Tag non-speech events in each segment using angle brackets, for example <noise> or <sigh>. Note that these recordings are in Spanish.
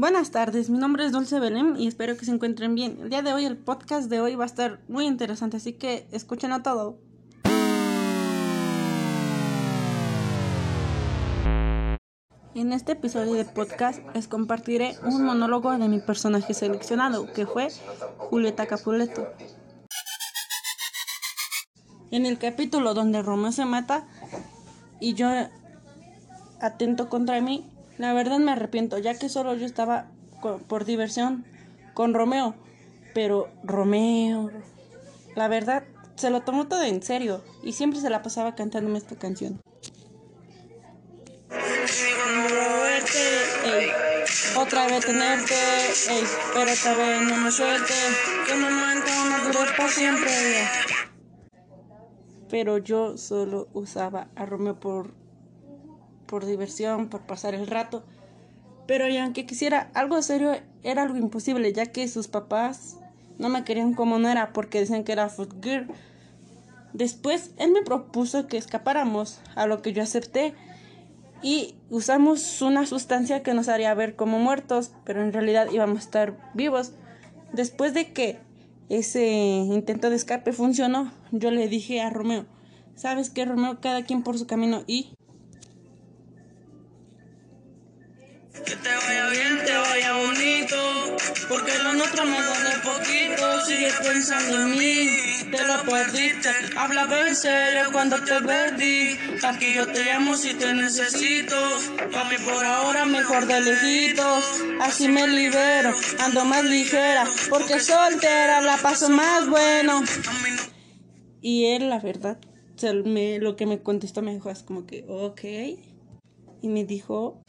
Buenas tardes, mi nombre es Dulce Belén y espero que se encuentren bien. El día de hoy el podcast de hoy va a estar muy interesante, así que escuchen a todo. En este episodio de podcast les compartiré un monólogo de mi personaje seleccionado, que fue Julieta Capuleto. En el capítulo donde Romeo se mata y yo atento contra mí, la verdad me arrepiento, ya que solo yo estaba por diversión con Romeo. Pero Romeo, la verdad, se lo tomó todo en serio y siempre se la pasaba cantándome esta canción. Otra vez tenerte, pero otra vez no me suelte, que no no dure para siempre. Pero yo solo usaba a Romeo por por diversión, por pasar el rato. Pero y aunque quisiera algo serio, era algo imposible, ya que sus papás no me querían como no era, porque decían que era food girl. Después él me propuso que escapáramos, a lo que yo acepté, y usamos una sustancia que nos haría ver como muertos, pero en realidad íbamos a estar vivos. Después de que ese intento de escape funcionó, yo le dije a Romeo, ¿sabes qué, Romeo? Cada quien por su camino y Que te vaya bien, te vaya bonito. Porque lo nuestro me duele poquito. Sigue pensando en mí, te lo perdiste. Habla en serio cuando te perdí. Aquí yo te amo si te necesito. Papi, por ahora mejor de lejitos. Así me libero, ando más ligera. Porque soltera la paso más bueno. Y él, la verdad, lo que me contestó me dijo es como que, ok. Y me dijo,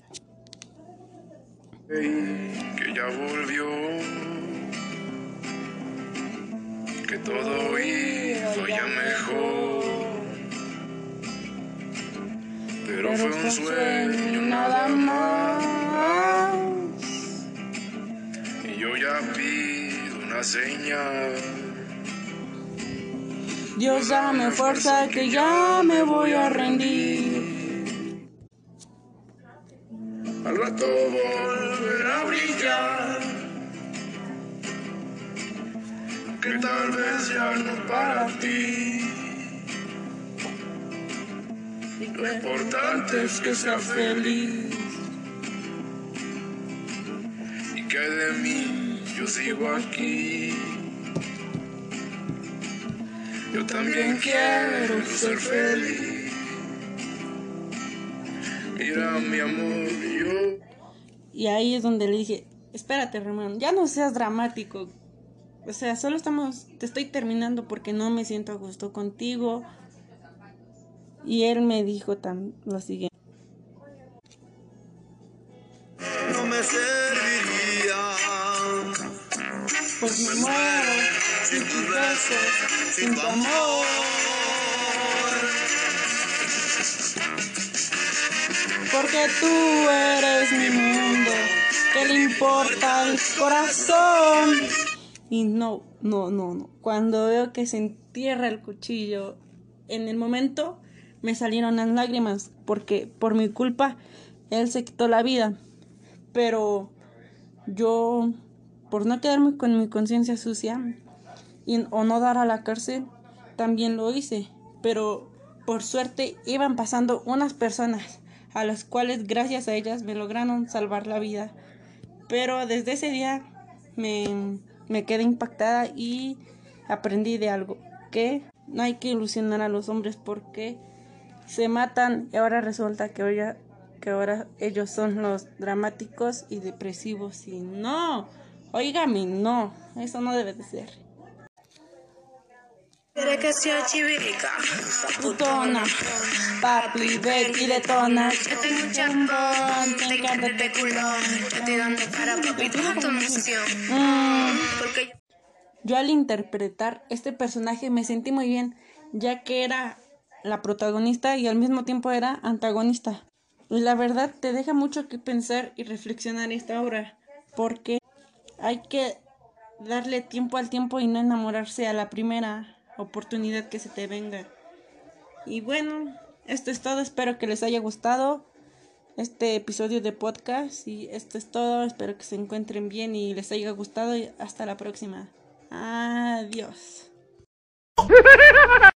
que ya volvió, que todo hizo ya mejor. Pero fue un sueño nada más. Y yo ya pido una señal. Dios dame fuerza que ya me voy a rendir. Al rato que tal vez ya no para ti. Lo importante es que sea feliz y que de mí yo sigo aquí. Yo también quiero ser feliz. Mira mi amor, yo. Y ahí es donde le dije, espérate, Ramón, ya no seas dramático. O sea, solo estamos, te estoy terminando porque no me siento a gusto contigo. Y él me dijo tan, lo siguiente. No me serviría. Pues me muero sin tus besos, sin tu amor. Porque tú eres mi mundo, ¿qué le importa el corazón? Y no, no, no, no. Cuando veo que se entierra el cuchillo, en el momento me salieron las lágrimas, porque por mi culpa él se quitó la vida. Pero yo, por no quedarme con mi conciencia sucia y, o no dar a la cárcel, también lo hice. Pero por suerte iban pasando unas personas a las cuales gracias a ellas me lograron salvar la vida. Pero desde ese día me, me quedé impactada y aprendí de algo, que no hay que ilusionar a los hombres porque se matan y ahora resulta que ahora, que ahora ellos son los dramáticos y depresivos y no, oígame, no, eso no debe de ser. Quiere que sea chivirica, putona, papi, Betty detona. Yo tengo chambón, te encanta este culón. Yo estoy dando para papi toda tu emoción. Mm. Porque yo al interpretar este personaje me sentí muy bien, ya que era la protagonista y al mismo tiempo era antagonista. Y la verdad te deja mucho que pensar y reflexionar esta obra, porque hay que darle tiempo al tiempo y no enamorarse a la primera oportunidad que se te venga. Y bueno, esto es todo, espero que les haya gustado. este episodio de podcast y esto es todo. Espero que se encuentren bien y les haya gustado y hasta la próxima. Adiós. <laughs>